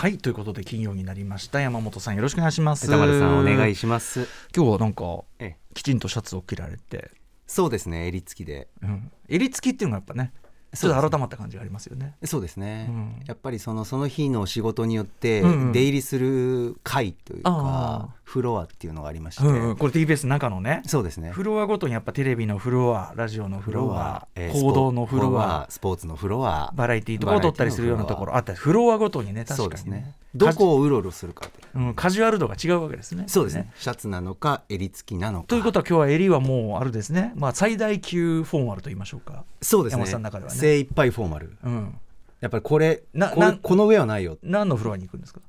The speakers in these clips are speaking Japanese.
はいということで金曜になりました。山本さんよろしくお願いします。歌丸さんお願いします。今日はなんかええ。きちんとシャツを着られて、そうですね襟付きで。うん、襟付きっていうのがやっぱねちょっと改まった感じがありますよね。そうですね、うん。やっぱりそのその日の仕事によって出入りする階というあか、フロアっていうのがありまして、うんうん。これ TBS の中のね。そうですね。フロアごとにやっぱテレビのフロアラジオのフロアえー報道のフロアスポーツのフロアバラエティーとかを撮ったりするようなところ。あったりフロアごとにね確かにね。そうですね。どこをうろうろするかってう。ん、カジュアル度が違うわけですね。そうですね。シャツなのか襟付きなのか。ということは今日は襟はもうあるですね、まあ、最大級フォーマルと言いましょうか、そうですね。山本さんの中ではね。精一杯フォーマル。うん、やっぱりこれこなこの上はないよ。何のフロアに行くんですか、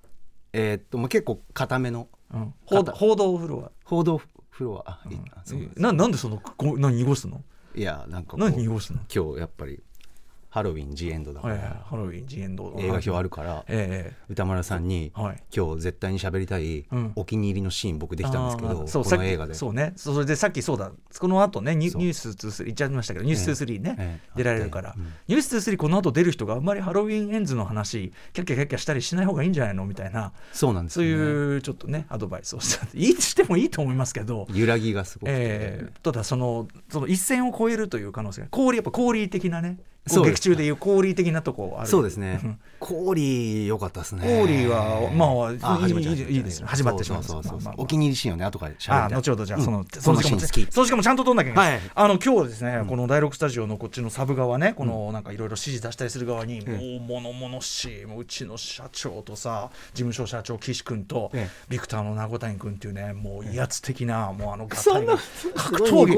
えーっともう結構固めのうん、報道報道フロア。報道フロア。あ、いいな。そうです。ななんでそのこ何濁すの？いやなんか何濁すの、今日やっぱりハロウィンジエンドだから、ハロウィンジエンド映画表あるからえ歌丸さんに、えはい。今日絶対に喋りたいうん。お気に入りのシーン僕できたんですけあど、この映画で。そうね。それでさっきそうだ。この後ねニュース23言っちゃいましたけどニュース23ね、ええ。出られるから、うん。ニュース23この後出る人があんまりハロウィンエンズの話キャッキャキャッキャしたりしない方がいいんじゃないの？みたいな。そうなんですそういうちょっとねアドバイスをした。いいしてもいいと思いますけど、揺らぎがすごくて、えーただそのその一線を越えるという可能性が。氷やっぱ氷的なね劇中でいう氷的なとこある。そうですね。ん。氷良かったですね。氷はまあいい始まっちゃういいですね始まってしまうお気に入りシーンをね後から喋りたいあ後ほどじゃあうん。その、そそのシーン好き。その時間もちゃんと撮んなきゃいけない、はい。あの今日はですね、この第6スタジオのこっちのサブ側ねこのなんかいろいろ指示出したりする側に、もう物々しいもううちの社長とさ事務所社長岸君と、えビクターの名古谷君っていうねもう威圧的な、もうあのガそんな格闘技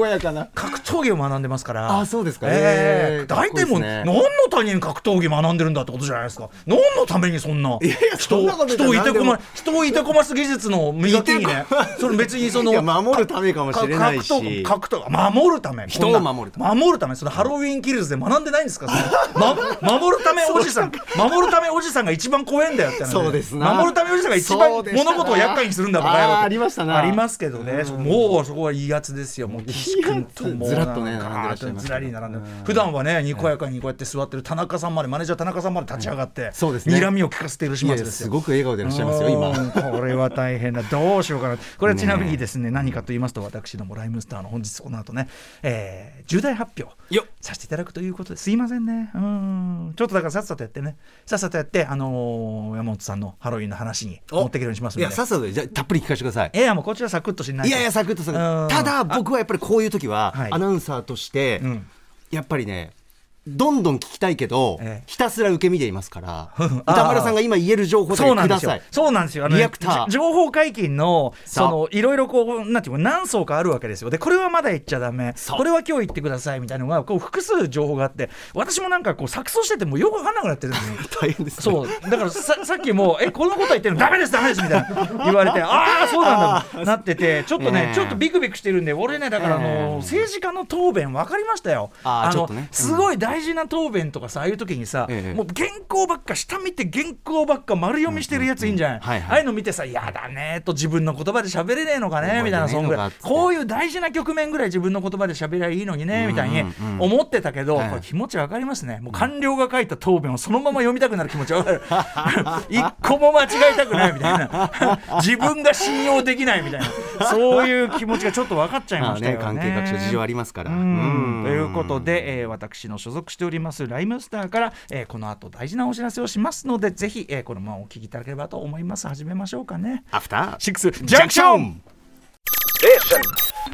格闘技を学んでますから。あそうですか。大体も何のために格闘技学んでるんだってことじゃないですか。何のためにそんな人をいてこま人をいてこます技術の磨きにねそれ別にその守るためかもしれないし。格闘格闘守るため人を守るため。め守るためそのハロウィンキルズで学んでないんですか？守るためおじさん。守るためおじさんが一番怖いんだよって話そうですな。守るためおじさんが一番物事を厄介にするんだバカ野郎ありましたな。ありますけどね。もうそこはいいやつですよ。もうずらっとねずらり並んで普段はねにこやかにこうやって座ってる田中さんまでマネージャー田中さんまで立ち上がってそうですね。睨みを聞かせている始末ですよ。すごく笑顔でいらっしゃいますよ今うんこれは大変だ。どうしようかな。これはちなみにですね何かと言いますと私どもライムスターの本日この後ね、えー重大発表よっ。させていただくということですいませんね。うん。ちょっとだからさっさとやってね。さっさとやってあのー山本さんのハロウィンの話に持っていけるようにしますので。いやさっさとじゃあたっぷり聞かせてください。いやもうこちらサクッとしないと。いやいやサクッとサクッただ僕はやっぱりこういう時ははい。アナウンサーとしてうん。やっぱりねどんどん聞きたいけど、ええ。ひたすら受け身でいますから あー。歌丸さんが今言える情報だそうなんですよ。けください。そうなんですよ。リアクター。じ情報解禁のそのいろいろこうなんていうか何層かあるわけですよ。でこれはまだ言っちゃダメ。そうこれは今日言ってくださいみたいなのがこう複数情報があって、私もなんかこう錯綜しててもうよくわかんなくなってるんですよ。大変です、ね、そう。だからささっきもえこのことは言ってるの？ダメですダメですみたいな言われてああそうなんだなっててちょっとね、ええ。ちょっとビクビクしてるんで俺ねだからあの、ええ。政治家の答弁分かりましたよ。のあーちょっとね。うん。すごい大事な答弁とかさああいう時にさ、ええ。もう原稿ばっか下見て原稿ばっか丸読みしてるやついいんじゃない、うんうん。はいはい。ああいうの見てさ「やだね」と自分の言葉で喋れねえのかね？みたいなそんぐらいこういう大事な局面ぐらい自分の言葉で喋りゃいいのにねみたいにうん。うんうん思ってたけど、はい。これ気持ち分かりますね。もう官僚が書いた答弁をそのまま読みたくなる気持ち分かる。一個も間違えたくないみたいな。自分が信用できないみたいな。そういう気持ちがちょっと分かっちゃいましたよね。関係各所事情ありますから。うん。うん。ということで、えー私の所属しておりますライムスターから、えーこの後大事なお知らせをしますのでぜひ、えーこのままお聞きいただければと思います。始めましょうかね。アフターシックスジャンクション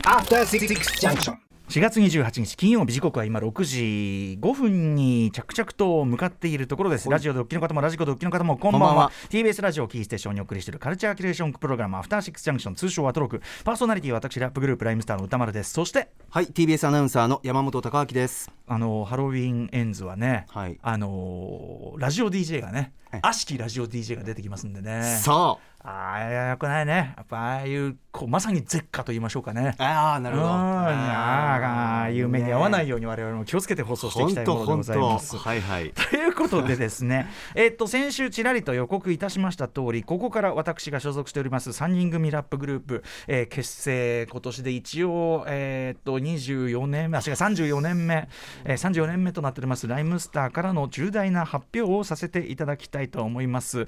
After Six Junction. 4月28日金曜日時刻は今6時5分に着々と向かっているところです。ラジオでお聞きの方もラジコでお聞きの方もこんばんは。こんばんは。TBS ラジオをキーステーションにお送りしているカルチャーキュレーションプログラムアフターシックスジャンクション通称アトロク。パーソナリティは私ラップグループライムスターの歌丸です。そしてはい TBS アナウンサーの山本貴明です。あのハロウィンエンズはね、はい。あのラジオ DJ がねはい。悪しきラジオ DJ が出てきますんでね。そうああよくないね。やっぱああいうこうまさに絶歌と言いましょうかね。ああなるほど。うん。ああいう目に合わないように我々も気をつけて放送していきたいものでございます。はいはい。ということでですね、えっと先週ちらりと予告いたしました通り、ここから私が所属しております3人組ラップグループ、えー結成今年で一応えっと24年目、あ違う34年目、えー、34年目となっておりますライムスターからの重大な発表をさせていただきたいと思います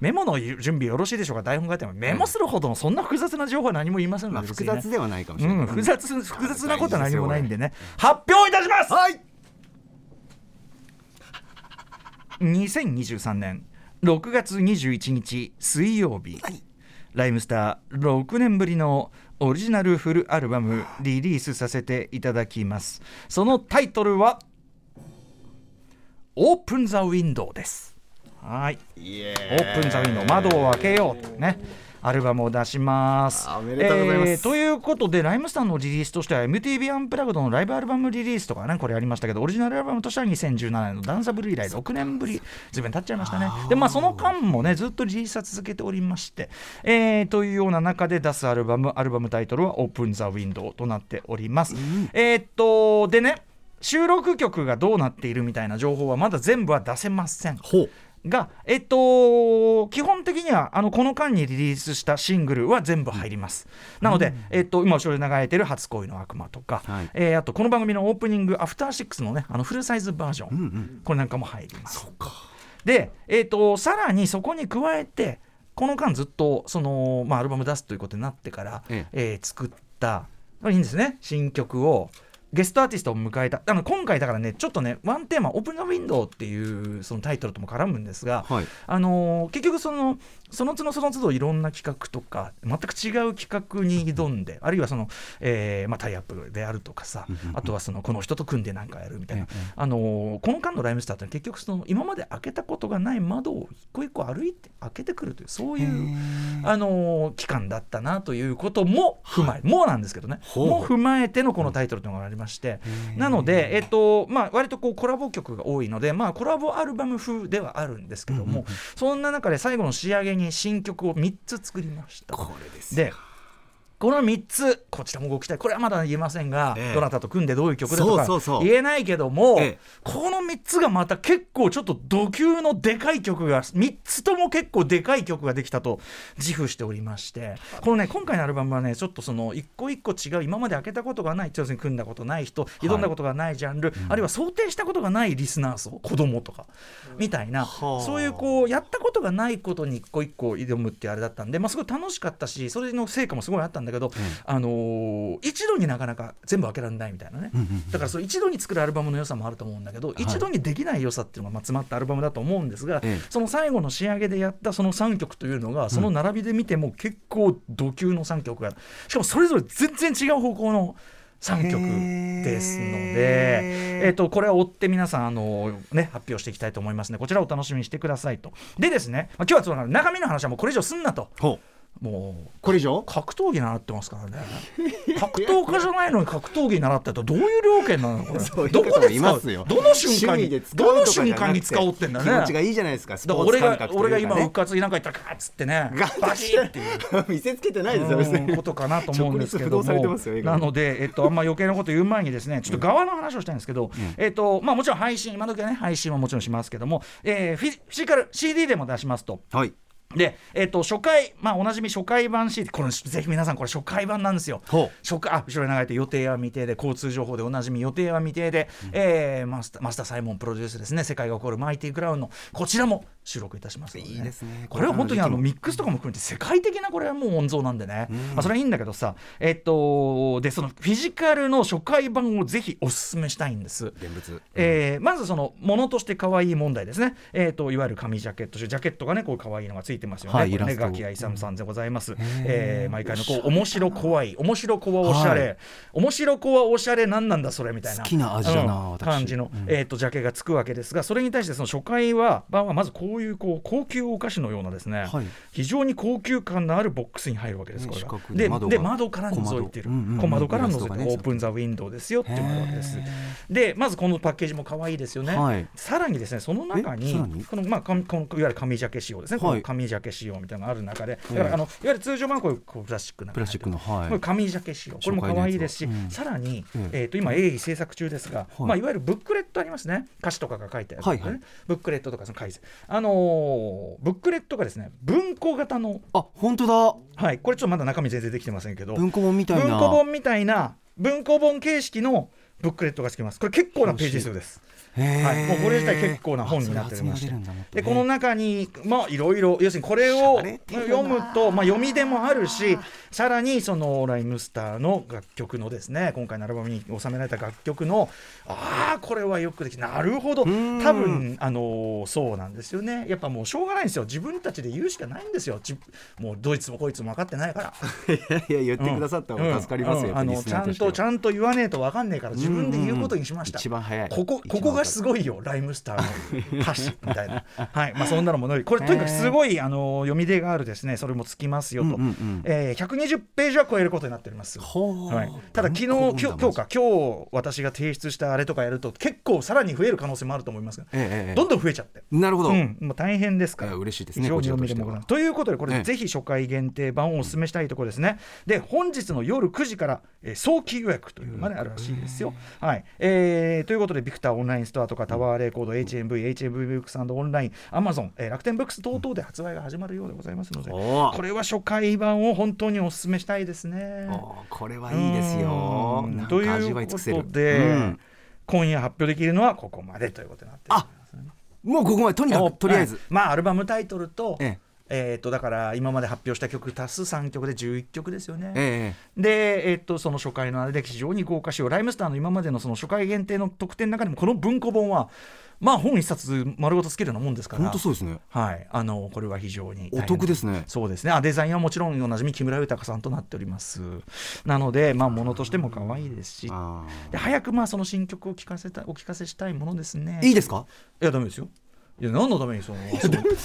メモの準備よろしいでしょうか？台本書いても。メモするほどのそんな複雑な情報は何も言いませんので、まあ、複雑ではないかもしれない、うん、複雑複雑なことは何もないんでね。発表いたします。はい。2023年。6月21日水曜日、はい、ライムスター6年ぶりのオリジナルフルアルバムリリースさせていただきます。そのタイトルは「オープン・ザ・ウィンドウ」ですはいオープン・ザ・ウィンドウ窓を開けようねアルバムを出します。おめでとうございます、えー、ということで、ライムスターのリリースとしては、MTV アンプラグドのライブアルバムリリースとかね、これありましたけど、オリジナルアルバムとしては2017年のダンサブル以来6年ぶり、ずいぶん経っちゃいましたね。で、まあ、その間もね、ずっとリリースは続けておりまして、えー、というような中で出すアルバム、アルバムタイトルは Open the Window となっております。うん、えー、っと、でね、収録曲がどうなっているみたいな情報はまだ全部は出せません。が、えっと、基本的にはあのこの間にリリースしたシングルは全部入ります。うん、なので、えっと、今後ろで流れてる初恋の悪魔とか、はい、えー、あとこの番組のオープニング、アフターシックスのね、あのフルサイズバージョン、うんうん、これなんかも入ります。で、えっと、さらにそこに加えて、この間ずっとその、まあ、アルバム出すということになってから、えええー、作った、いいんですね、新曲を。ゲストアーティストを迎えた。あの今回だからねちょっとねワンテーマ「オープン・ザ・ウィンドウ」っていうそのタイトルとも絡むんですが、はい、あのー、結局そのその都度その都度いろんな企画とか全く違う企画に挑んであるいはその、えーまあ、タイアップであるとかさあとはそのこの人と組んで何かやるみたいな、あのー、この間のライムスターって結局その今まで開けたことがない窓を一個一個歩いて開けてくるというそういう、あのー、期間だったなということも踏まえ、はい、もうなんですけどね。も踏まえてのこのタイトルというのがありましてなので、えっとまあ、割とこうコラボ曲が多いので、まあ、コラボアルバム風ではあるんですけども、そんな中で最後の仕上げに新曲を3つ作りました。これですでこの3つこちらもご期待これはまだ言えませんが、ええ、どなたと組んでどういう曲だとか言えないけども、え、この3つがまた結構ちょっと度級のでかい曲が3つとも結構でかい曲ができたと自負しておりまして。このね今回のアルバムはねちょっとその一個一個違う今まで開けたことがない要するに組んだことない人挑んだことがないジャンル、はい、あるいは想定したことがないリスナー層子供とかみたいな、そういうこうやったことがないことに一個一個挑むってあれだったんで、まあ、すごい楽しかったしそれの成果もすごいあったんだけど、うん、あのー、一度になかなか全部開けられないみたいなね、だからその一度に作るアルバムの良さもあると思うんだけど、はい、一度にできない良さっていうのがまあ詰まったアルバムだと思うんですが、その最後の仕上げでやったその3曲というのがその並びで見ても結構度級の3曲がしかもそれぞれ全然違う方向の。3曲ですので、え。ーと、これは追って皆さんあの、ね、発表していきたいと思いますのでこちらをお楽しみにしてくださいと。でですね、まあ、今日はその中身の話はもうこれ以上すんなと。もうこれ以上？格闘技習ってますからね。格闘家じゃないのに格闘技習ってたらどういう料金なのこれ。どこで使う？どの瞬間にどの瞬間に使おうってんだね。気持ちがいいじゃないですかだから俺が俺が今復活になんか言ったらガッつってね。バキッって。いう 見せつけてないですよ別に。ことかなと思うんですけども。なのでえっとあんま余計なこと言う前にですねちょっと側の話をしたいんですけどえっとまあもちろん配信今時はね配信はもちろんしますけどもえフィジカル CD でも出しますと。はいで、えーと、初回、まあ、おなじみ初回版 CD これぜひ皆さんこれ初回版なんですよ。初回あ後ろに流れて予定は未定で交通情報でおなじみ予定は未定で、うん、えー、マスターマスターサイモンプロデュースですね。世界が起こるマイティクラウンのこちらも収録いたしますので、ね、いいですね。これは本当にあのミックスとかも含めて世界的なこれはもう温存なんでね、うん、まあ、それはいいんだけどさえっ、ー、とでそのフィジカルの初回版をぜひおすすめしたいんです。現物、うん、えー、まずそのものとして可愛い問題ですね。えっ、ー、といわゆる紙ジャケットジャケットがねこう可愛いのがついてますよね、はい垣愛勇さんでございます、えー、毎回のこう面白怖い面白子はおしゃれ、はい、面白子はおしゃれ何なんだそれみたいな。好きな味だな、うん、感じの、うん、えーと、ジャケがつくわけですがそれに対してその初回は版はまずこういうこう高級お菓子のようなですね、はい、非常に高級感のあるボックスに入るわけですこれがでで窓から覗いてる。小窓。から覗いて、ね、オープン・ザ・ウィンドウですよっていうわけです。でまずこのパッケージも可愛いですよね、はい、さらにですねその中にこのまあこのいわゆる紙ジャケ仕様ですね、この紙ジャケ仕様みたいなのがある中でだからあのいわゆる通常版はこういうプラスチックなプラスチックの、はい、これ紙ジャケ仕様。これも可愛いですし、うん、さらに、えー、と今鋭意制作中ですが、はい。まあ、いわゆるブックレットありますね。歌詞とかが書いてある、ブックレットとかその解説あのー、ブックレットがですね文庫型のあ本当だ。はいこれちょっとまだ中身全然できてませんけど文庫本みたいな。文庫本みたいな文庫本形式のブックレットがつきます。これ結構なページ数ですはい、もうこれ自体結構な本になっておりまして。でこの中にまあいろいろ要するにこれを読むと、まあ、読みでもあるしさらにそのライムスターの楽曲のですね今回のアルバムに収められた楽曲のああこれはよくできなるほど。多分あのそうなんですよね。やっぱもうしょうがないんですよ。自分たちで言うしかないんですよ。もうドイツもこいつも分かってないから。いやいや言ってくださった方が助かりますよ、うん。うん、あのちゃんとちゃんと言わねえと分かんねえから自分で言うことにしました、一番早い。ここここがすごいよライムスターの歌詞みたいな。はい。まあそんなのもこれとにかくすごいあの読み出があるですね。それもつきますよと、うんうんうん、えー、120ページは超えることになっております、はい、ただ昨日今日今日か今日私が提出したあれとかやると結構さらに増える可能性もあると思いますが、ええ、どんどん増えちゃって。なるほど、うん、もう大変ですから。嬉しいですね非常に読みでもということでこれ、ぜひ初回限定版をお勧めしたいところですね。で本日の夜9時から、えー、早期予約というまであるらしいですよ、はい。えー、ということでビクターオンラインストアとかタワーレコード HMV、HMV ブックスオンライン、アマゾン、えー、楽天ブックス等々で発売が始まるようでございますので、これは初回版を本当にお勧めしたいですね。これはいいですよ。ということで、うん、今夜発表できるのはここまでということになってます、ね、もうここまでとにかくとりあえず、まあアルバムタイトルと、えええー、とだから今まで発表した曲足す3曲で11曲ですよね。ええ、で、えー、とその初回のあれで非常に豪華仕様ライムスターの今までのその初回限定の特典の中でもこの文庫本はまあ本一冊丸ごとつけるようなもんですから。本当そうですね。はい。あのこれは非常にお得ですね。そうですね。あデザインはもちろんおなじみ木村豊さんとなっております。なのでまあものとしても可愛いですし。で早くまあその新曲を聞かせたお聞かせしたいものですね。いいですか？いやダメですよいや何のためにその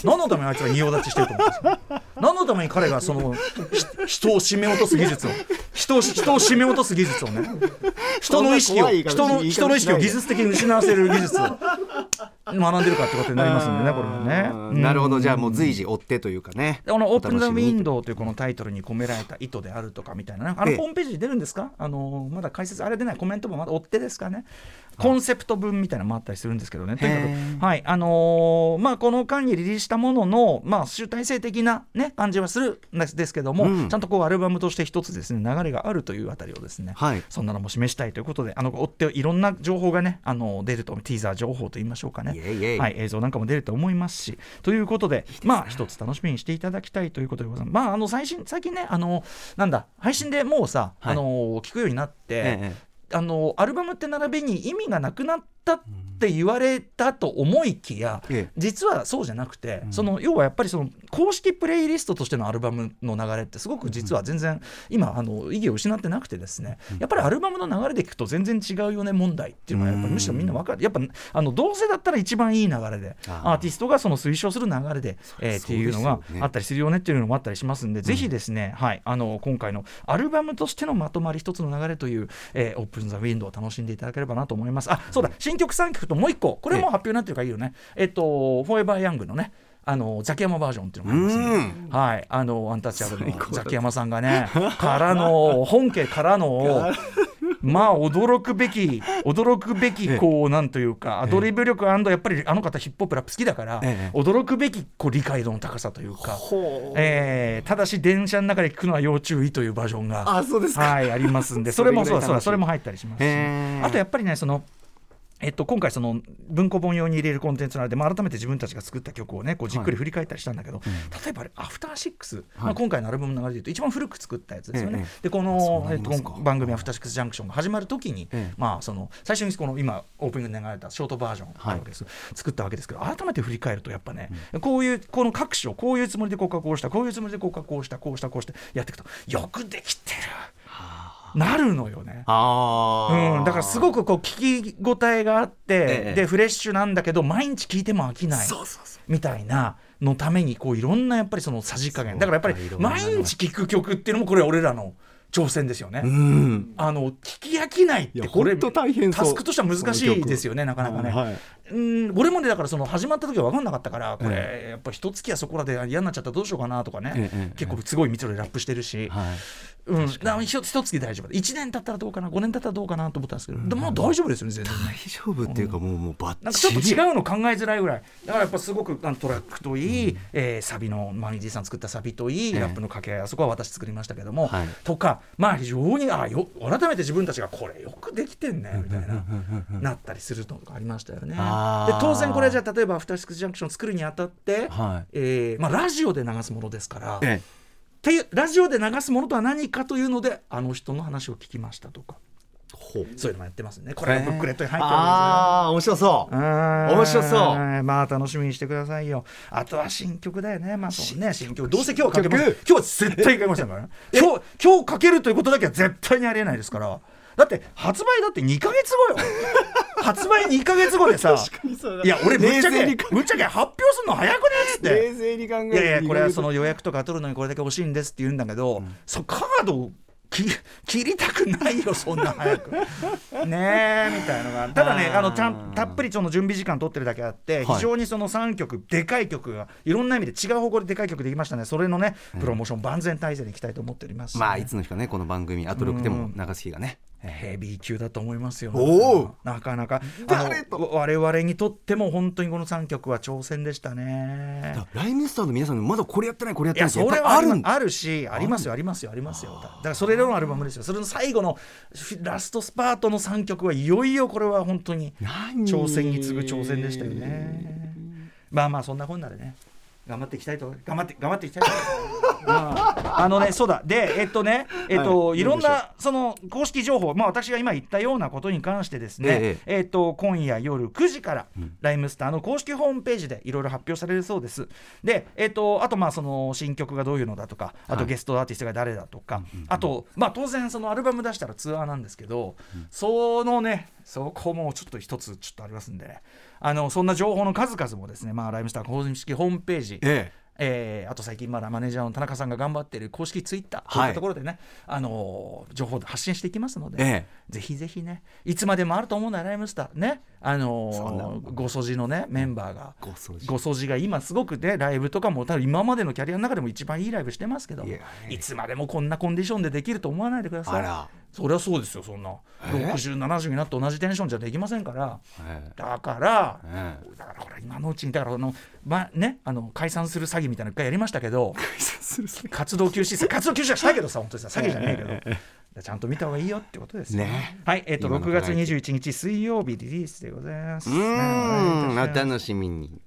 何のためにあいつが仁王立ちしてると思うんですか？何のために彼がその人を締め落とす技術を？人を人を締め落とす技術をね。人の意識を人の人の意識を技術的に失わせる技術を学んでるかってことになりますんでねこれはね。なるほど。じゃあもう随時追ってというかね。この「オープン・ザ・ウィンドウ」というこのタイトルに込められた意図であるとかみたいな、あのホームページに出るんですか？あのまだ解説あれ出ないコメントもまだ追ってですかね。コンセプト文みたいなのもあったりするんですけどね。とにかく、はいあのー、まあ、この間にリリースしたものの、まあ、集大成的な、ね、感じはするんですけども、うん、ちゃんとこうアルバムとして一つですね流れがあるというあたりをですね、はい、そんなのも示したいということであの追っていろんな情報がねあの出るとティーザー情報といいましょうかね。はい、映像なんかも出ると思いますしということで、ね、まあ一つ楽しみにしていただきたいということでございます。まあ、あの最新最近ねあのなんだ配信でもうさ、はい、あの聞くようになって、ええ、あのアルバムって並びに意味がなくなったって言われたと思いきや、ええ、実はそうじゃなくて、うん、その要はやっぱりその公式プレイリストとしてのアルバムの流れってすごく実は全然、今あの意義を失ってなくてですね、やっぱりアルバムの流れでいくと全然違うよね問題っていうのはやっぱりむしろみんな分かる。やっぱあのどうせだったら一番いい流れでアーティストがその推奨する流れで、えー、っていうのがあったりするよねっていうのもあったりしますんで、ぜひですね、はい、あの今回のアルバムとしてのまとまり一つの流れという、えー、オープン・ザ・ウィンドウを楽しんでいただければなと思いますあそうだ新曲3曲ともう一個これも発表になってるからいいよねえっとフォーエバー・ヤングのねあのザキヤマバージョンっていうのがありますね。はい、あのアンタッチャブルのザキヤマさんがね、からの本家からの。まあ驚くべき驚くべきこうなんというかアドリブ力やっぱりあの方ヒップホップラップ好きだから驚くべきこう理解度の高さというか、えー、ただし電車の中で聞くのは要注意というバージョンがはいありますんで それもそうそうそれも入ったりしますし。あとやっぱりねそのえっと、今回その文庫本用に入れるコンテンツなので、まあ、改めて自分たちが作った曲をねこうじっくり振り返ったりしたんだけど、はい例えばアフターシックス、まあ、今回のアルバムの流れでいうと一番古く作ったやつですよね。でこの、えっと、番組「アフターシックスジャンクション」が始まる時に、まあ、その最初にこの今オープニングで流れたショートバージョンあるわけです、作ったわけですけど改めて振り返るとやっぱね、こういうこの各所こういうつもりでこう加工したこういうつもりでこう加工したこうしたこうしてやっていくとよくできてる。なるのよね。うん、だからすごくこう聞き応えがあって、ええ、でフレッシュなんだけど毎日聞いても飽きないみたいなのためにこういろんなやっぱりそのさじ加減。だからやっぱり毎日聞く曲っていうのもこれ俺らの。挑戦ですよね。あの聞き飽きないってこれタスクとしては難しいですよねなかなかね。はい、うん俺もねだからその始まった時は分かんなかったからこれ、やっぱ一月はそこらで嫌になっちゃったらどうしようかなとかね、ええ結構すごい密度でラップしてるし、はい。うん、一月大丈夫。1年経ったらどうかな？5年経ったらどうかなと思ったんですけど、でももう大丈夫ですよね全然。ね。大丈夫っていうかもうもうバッなんかちょっとチリ違うの考えづらいぐらい。だからやっぱすごくあのトラックといい、えーサビのマニジーさん作ったサビといい、ええ。ラップの掛け合いあそこは私作りましたけども、はい。とかまあ非常にあよ改めて自分たちがこれよくできてんねみたいななったりするのがありましたよね。で当然これじゃあ例えば「アフターシックスジャンクション」作るにあたって、はい。えーまあ、ラジオで流すものですから。えっていうラジオで流すものとは何かというのであの人の話を聞きましたとか。ほう。そういうのもやってますね。これはブックレットに入ってるんですよ。ああ面白そう。面面白そう。まあ楽しみにしてくださいよ。あとは新曲だよね。まあそうね。新曲。どうせ今日はかけます。曲？今日は絶対かけませんから。ね今日今日かけるということだけは絶対にありえないですからだって発売だって2か月後よ。発売2か月後でさ。いや俺ぶっちゃけぶっちゃけ発表するの早くねっつって。冷静に考えいやいやこれはその予約とか取るのにこれだけ欲しいんですって言うんだけど、そカードを切切りたくないよそんな早く。ねえみたいのが。ただねあー。あのたたっぷりその準備時間取ってるだけあって、はい。非常にその3曲でかい曲がいろんな意味で違う方向ででかい曲できましたね。それのねプロモーション万全体制でいきたいと思っております。しね、まあいつの日かねこの番組アトロックでも流す日がねヘビー級だと思いますよ。おお。なかなか。我々にとっても本当にこの3曲は挑戦でしたね。ライムスターの皆さんまだこれやってないこれやってないそれはあるあるしありますよありますよありますよ。だからそれらのアルバムですよ。それの最後のラストスパートの3曲はいよいよこれは本当に何挑戦に次ぐ挑戦でしたよね。まあまあそんなこんなでね頑張っていきたいと頑張って頑張っていきたいと。うん あのねそうだ。でえっとねえっと、、はい。いろんなその公式情報まあ私が今言ったようなことに関してですね、ええっと今夜夜9時から、ん。ライムスターの公式ホームページでいろいろ発表されるそうです。でえっとあとまあその新曲がどういうのだとかあはい。とゲストアーティストが誰だとか、あとまあ当然そのアルバム出したらツアーなんですけど、そのねそこもちょっと一つちょっとありますんであのそんな情報の数々もですねまあライムスター公式ホームページええ。ーあと最近まだマネージャーの田中さんが頑張っている公式ツイッターこういったところでね、あのー情報で発信していきますので、ええぜひぜひねいつまでもあると思うなライムスターねあのーごそじのねメンバーがごそじが今すごくねライブとかも多分今までのキャリアの中でも一番いいライブしてますけどいつまでもこんなコンディションでできると思わないでください。そりゃそうですよそんな。え？6070になって同じテンションじゃできませんから。えだから、えだからほら今のうちにだからあのまあねあの解散する詐欺みたいなの一回やりましたけど活動休止さ活動休止はしたけどさ本当にさ詐欺じゃないけど、ちゃんと見た方がいいよってことですよ。ね。はいえっ、と6今の考え月21日水曜日リリースでございます。うーん。おね楽しみに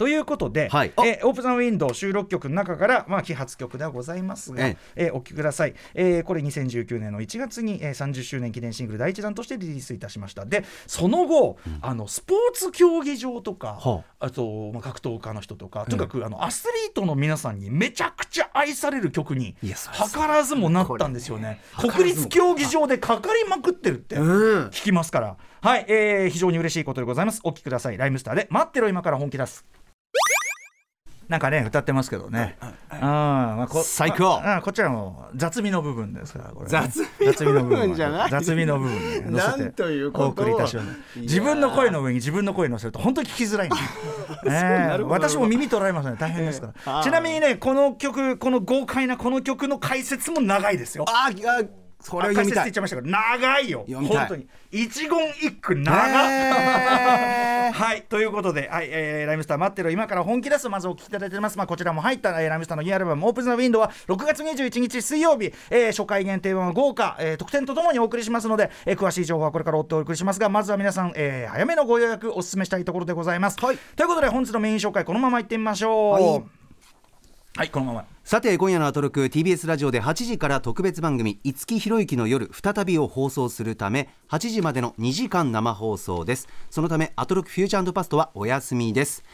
ということで、はい。えーオープンザウィンドウ収録曲の中から、まあ、揮発曲ではございますが、ええ。ーお聴きください、えーこれ2019年の1月に、えー30周年記念シングル第一弾としてリリースいたしました。でその後、あのスポーツ競技場とか、はあ。と、まあ、格闘家の人とかとにかく、あのアスリートの皆さんにめちゃくちゃ愛される曲に図らずもなったんですよね。国立競技場でかかりまくってるって。うん。聞きますから。はい、えー非常に嬉しいことでございます。お聞きください。ライムスターで待ってろ今から本気出すなんかね歌ってますけどね、あまあ、こ最高。ああこちらも雑味の部分ですからこれね、雑味の部分じゃない。雑味の部分に乗せてなんということをお送りいたします。自分の声の上に自分の声乗せると本当に聞きづらいんです、え。私も耳取られますね。大変ですから、ちなみにねこの曲この豪快なこの曲の解説も長いですよ。ああそれを読みたい。解説って言っちゃいましたけど長いよ。い。本当に。一言一句長っ、へー。はいということで、はいえーライムスター待ってろ今から本気出すまずお聞きいただいてます、まあ、こちらも入った、えーライムスターのニューアルバム「オープンザウィンドウは6月21日水曜日、えー初回限定版は豪華、えー特典とともにお送りしますので、えー詳しい情報はこれから追ってお送りしますがまずは皆さん、えー早めのご予約お勧めしたいところでございます、はい。ということで本日のメイン紹介このままいってみましょう。はい。はいこのままさて今夜のアトロク TBS ラジオで8時から特別番組「五木ひろゆきの夜」再びを放送するため8時までの2時間生放送です。そのためアトロクフューチャーパストはお休みです。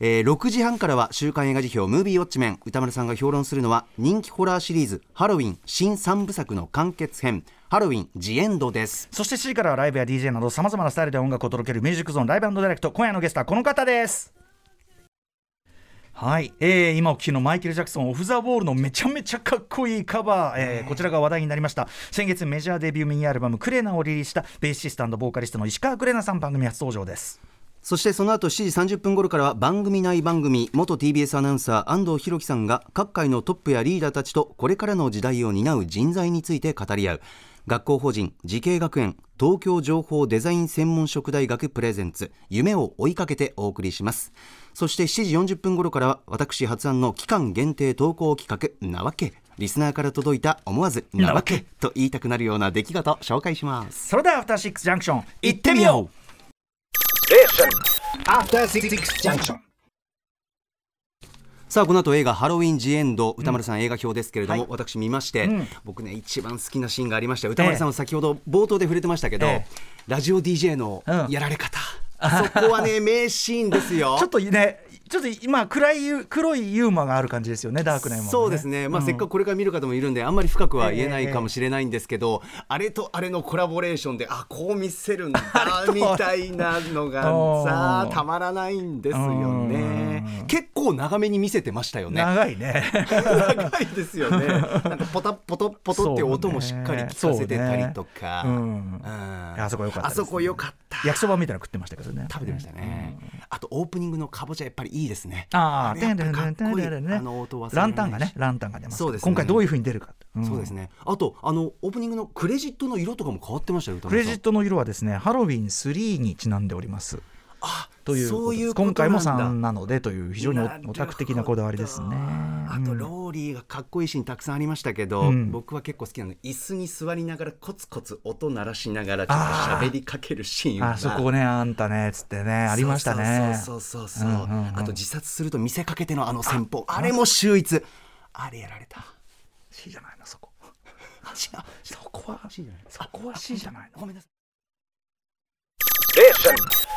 えー6時半からは週刊映画辞表「ムービーウォッチメン」歌丸さんが評論するのは人気ホラーシリーズ「ハロウィン新3部作の完結編ハロウィンジエンド」です。そして7時からはライブや DJ などさまざまなスタイルで音楽を届けるミュージックゾーンライブディレクト今夜のゲストはこの方です。はい、えー、今お聞きのマイケル・ジャクソンオフ・ザ・ウォールのめちゃめちゃかっこいいカバー、えーこちらが話題になりました。先月メジャーデビューミニアルバム「クレナ」をリリースしたベーシストボーカリストの石川クレナさん番組初登場です。そしてその後7時30分頃からは番組内番組元 TBS アナウンサー安藤博樹さんが各界のトップやリーダーたちとこれからの時代を担う人材について語り合う。学校法人慈恵学園東京情報デザイン専門職大学プレゼンツ夢を追いかけてお送りしますそして7時40分頃からは私発案の期間限定投稿企画なわけ。リスナーから届いた思わずなわけと言いたくなるような出来事を紹介します。それではアフターシックスジャンクション行ってみよう。After Six Junction. さあこの後映画「ハロウィン・ジ・エンド」歌丸さん、映画表ですけれども、はい。私見まして、うん。僕ね一番好きなシーンがありました。歌丸さんは先ほど冒頭で触れてましたけど、えラジオ DJ のうん。やられ方、そこはね名シーンですよ。ちょっとねちょっと今暗いユ黒いユーモアがある感じですよねダークなユーモア、ね、そうですね、まあうん。せっかくこれから見る方もいるんであんまり深くは言えないかもしれないんですけど、あれとあれのコラボレーションであこう見せるんだ みたいなのがさうん。たまらないんですよね。うん。結構長めに見せてましたよね。長いね。長いですよね。なんかポタポトポトって音もしっかり聞かせてたりとか。そうね。うん。うん。あそこ良かったね。あそこ良かった。焼きそばみたいなの食ってましたけどね。食べてましたね。あとオープニングのかぼちゃやっぱりいいですね。ああかっこいい。あの音忘れられない。しランタンがねランタンが出ますそうですね。今回どういうふうに出るか、ん。そうですね。あとあのオープニングのクレジットの色とかも変わってましたよ。クレジットの色はですねハロウィン3にちなんでおります。あというそういう今回もなんだ。3なのでという非常にオタク的なこだわりですね。あとうん。ローリーがかっこいいシーンたくさんありましたけど、うん。僕は結構好きなの椅子に座りながらコツコツ音鳴らしながらちょっと喋りかけるシーンがあそこねあんたねつってねありましたねそう。そうそうそうそう、うんうんうん。あと自殺すると見せかけてのあの戦法。あれも秀逸。あれやられた。C じゃないのそこ。違う。そこは C じゃない。そこは C じゃないの。ごめんなさい